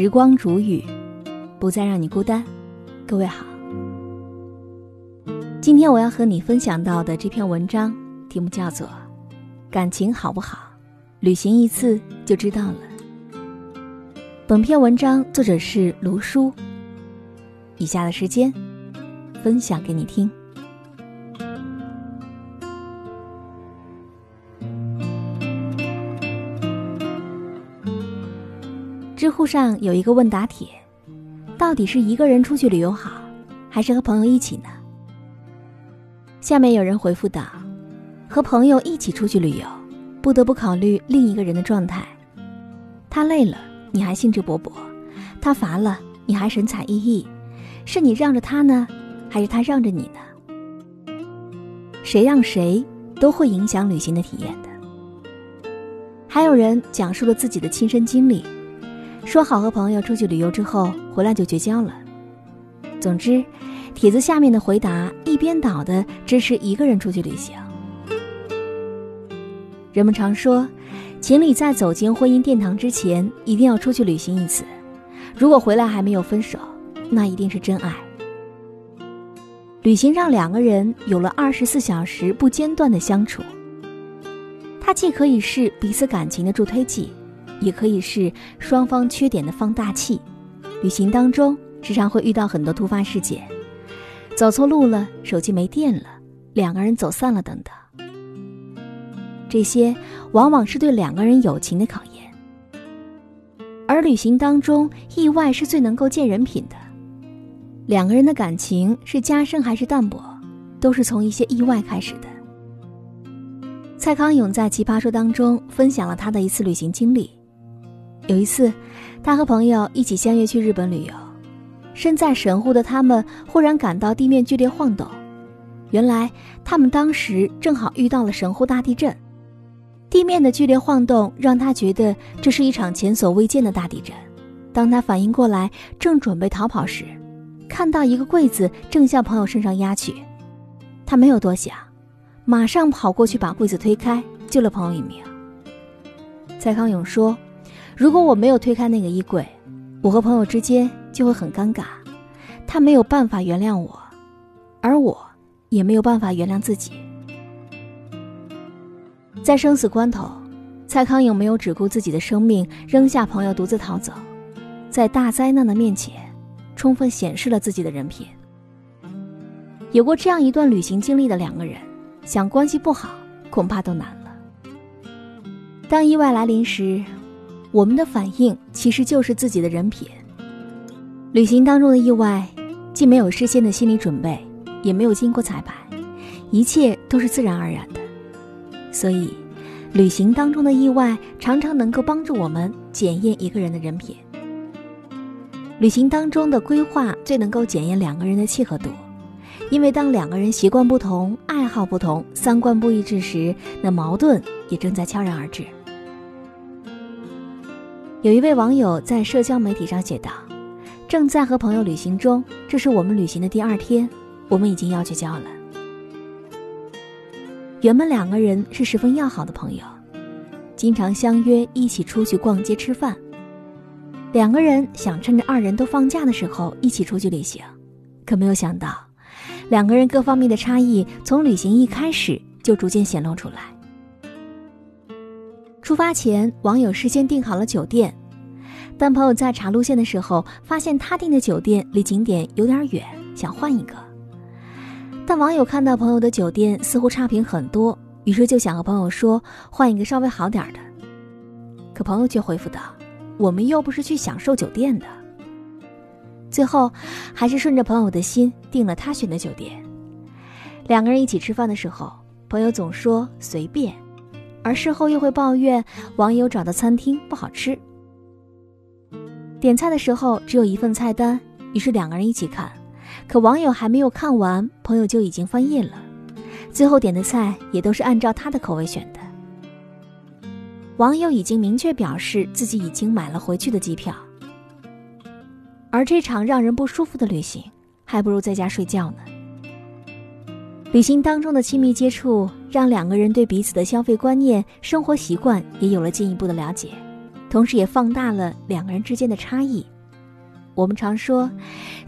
时光煮雨，不再让你孤单。各位好，今天我要和你分享到的这篇文章题目叫做《感情好不好，旅行一次就知道了》。本篇文章作者是卢叔。以下的时间，分享给你听。知乎上有一个问答帖，到底是一个人出去旅游好，还是和朋友一起呢？下面有人回复道：“和朋友一起出去旅游，不得不考虑另一个人的状态。他累了，你还兴致勃勃；他乏了，你还神采奕奕。是你让着他呢，还是他让着你呢？谁让谁都会影响旅行的体验的。”还有人讲述了自己的亲身经历。说好和朋友出去旅游之后回来就绝交了。总之，帖子下面的回答一边倒的支持一个人出去旅行。人们常说，情侣在走进婚姻殿堂之前一定要出去旅行一次，如果回来还没有分手，那一定是真爱。旅行让两个人有了二十四小时不间断的相处，它既可以是彼此感情的助推剂。也可以是双方缺点的放大器。旅行当中时常会遇到很多突发事件，走错路了，手机没电了，两个人走散了等等。这些往往是对两个人友情的考验。而旅行当中，意外是最能够见人品的。两个人的感情是加深还是淡薄，都是从一些意外开始的。蔡康永在《奇葩说》当中分享了他的一次旅行经历。有一次，他和朋友一起相约去日本旅游，身在神户的他们忽然感到地面剧烈晃动。原来他们当时正好遇到了神户大地震，地面的剧烈晃动让他觉得这是一场前所未见的大地震。当他反应过来，正准备逃跑时，看到一个柜子正向朋友身上压去，他没有多想，马上跑过去把柜子推开，救了朋友一命。蔡康永说。如果我没有推开那个衣柜，我和朋友之间就会很尴尬，他没有办法原谅我，而我也没有办法原谅自己。在生死关头，蔡康永没有只顾自己的生命，扔下朋友独自逃走，在大灾难的面前，充分显示了自己的人品。有过这样一段旅行经历的两个人，想关系不好，恐怕都难了。当意外来临时。我们的反应其实就是自己的人品。旅行当中的意外，既没有事先的心理准备，也没有经过彩排，一切都是自然而然的。所以，旅行当中的意外常常能够帮助我们检验一个人的人品。旅行当中的规划最能够检验两个人的契合度，因为当两个人习惯不同、爱好不同、三观不一致时，那矛盾也正在悄然而至。有一位网友在社交媒体上写道：“正在和朋友旅行中，这是我们旅行的第二天，我们已经要绝交了。原本两个人是十分要好的朋友，经常相约一起出去逛街吃饭。两个人想趁着二人都放假的时候一起出去旅行，可没有想到，两个人各方面的差异从旅行一开始就逐渐显露出来。”出发前，网友事先订好了酒店，但朋友在查路线的时候，发现他订的酒店离景点有点远，想换一个。但网友看到朋友的酒店似乎差评很多，于是就想和朋友说换一个稍微好点的。可朋友却回复道：“我们又不是去享受酒店的。”最后，还是顺着朋友的心订了他选的酒店。两个人一起吃饭的时候，朋友总说随便。而事后又会抱怨网友找的餐厅不好吃。点菜的时候只有一份菜单，于是两个人一起看，可网友还没有看完，朋友就已经翻页了。最后点的菜也都是按照他的口味选的。网友已经明确表示自己已经买了回去的机票，而这场让人不舒服的旅行，还不如在家睡觉呢。旅行当中的亲密接触，让两个人对彼此的消费观念、生活习惯也有了进一步的了解。同时也放大了两个人之间的差异。我们常说，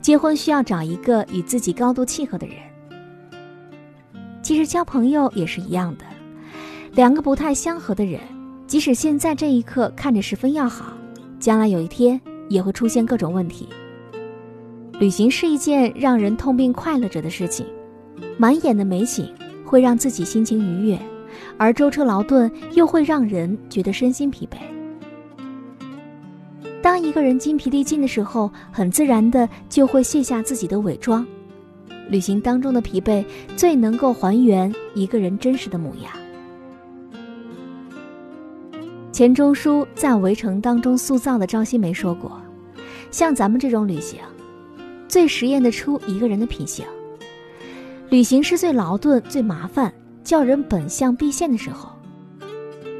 结婚需要找一个与自己高度契合的人。其实交朋友也是一样的，两个不太相合的人，即使现在这一刻看着十分要好，将来有一天也会出现各种问题。旅行是一件让人痛并快乐着的事情，满眼的美景会让自己心情愉悦，而舟车劳顿又会让人觉得身心疲惫。当一个人精疲力尽的时候，很自然的就会卸下自己的伪装。旅行当中的疲惫，最能够还原一个人真实的模样。钱钟书在《围城》当中塑造的赵新梅说过：“像咱们这种旅行，最实验得出一个人的品行。旅行是最劳顿、最麻烦，叫人本相毕现的时候。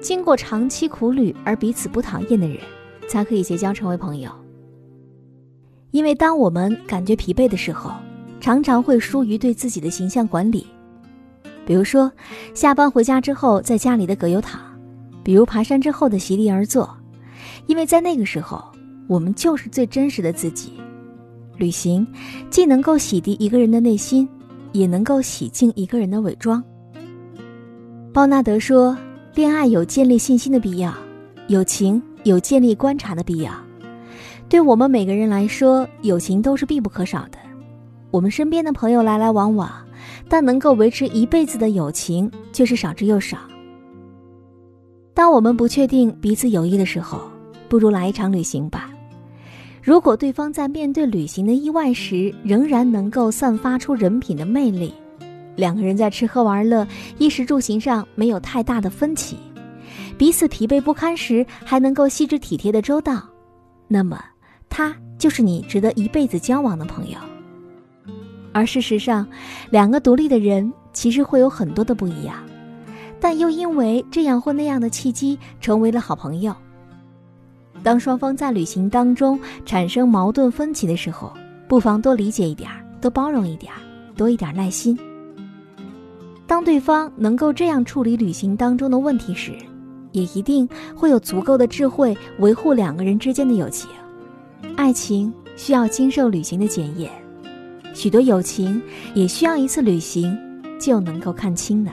经过长期苦旅而彼此不讨厌的人，才可以结交成为朋友。因为当我们感觉疲惫的时候。”常常会疏于对自己的形象管理，比如说，下班回家之后在家里的葛优躺，比如爬山之后的席地而坐，因为在那个时候，我们就是最真实的自己。旅行既能够洗涤一个人的内心，也能够洗净一个人的伪装。鲍纳德说：“恋爱有建立信心的必要，友情有建立观察的必要。对我们每个人来说，友情都是必不可少的。”我们身边的朋友来来往往，但能够维持一辈子的友情却是少之又少。当我们不确定彼此友谊的时候，不如来一场旅行吧。如果对方在面对旅行的意外时，仍然能够散发出人品的魅力，两个人在吃喝玩乐、衣食住行上没有太大的分歧，彼此疲惫不堪时还能够细致体贴的周到，那么他就是你值得一辈子交往的朋友。而事实上，两个独立的人其实会有很多的不一样，但又因为这样或那样的契机成为了好朋友。当双方在旅行当中产生矛盾分歧的时候，不妨多理解一点，多包容一点，多一点耐心。当对方能够这样处理旅行当中的问题时，也一定会有足够的智慧维护两个人之间的友情。爱情需要经受旅行的检验。许多友情也需要一次旅行就能够看清的。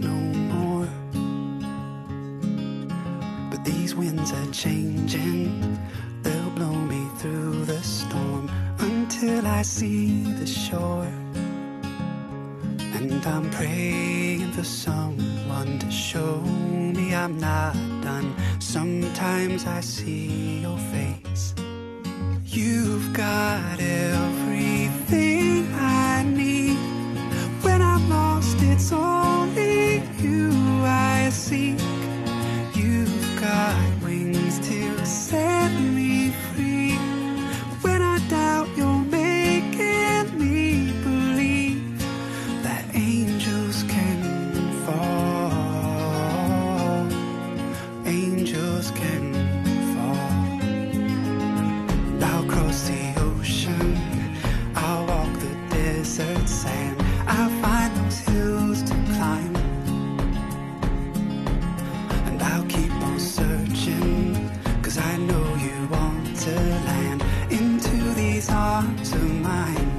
No more. But these winds are changing, they'll blow me through the storm until I see the shore. And I'm praying for someone to show me I'm not done. Sometimes I see your face. Cause I know you want to land into these arms of mine.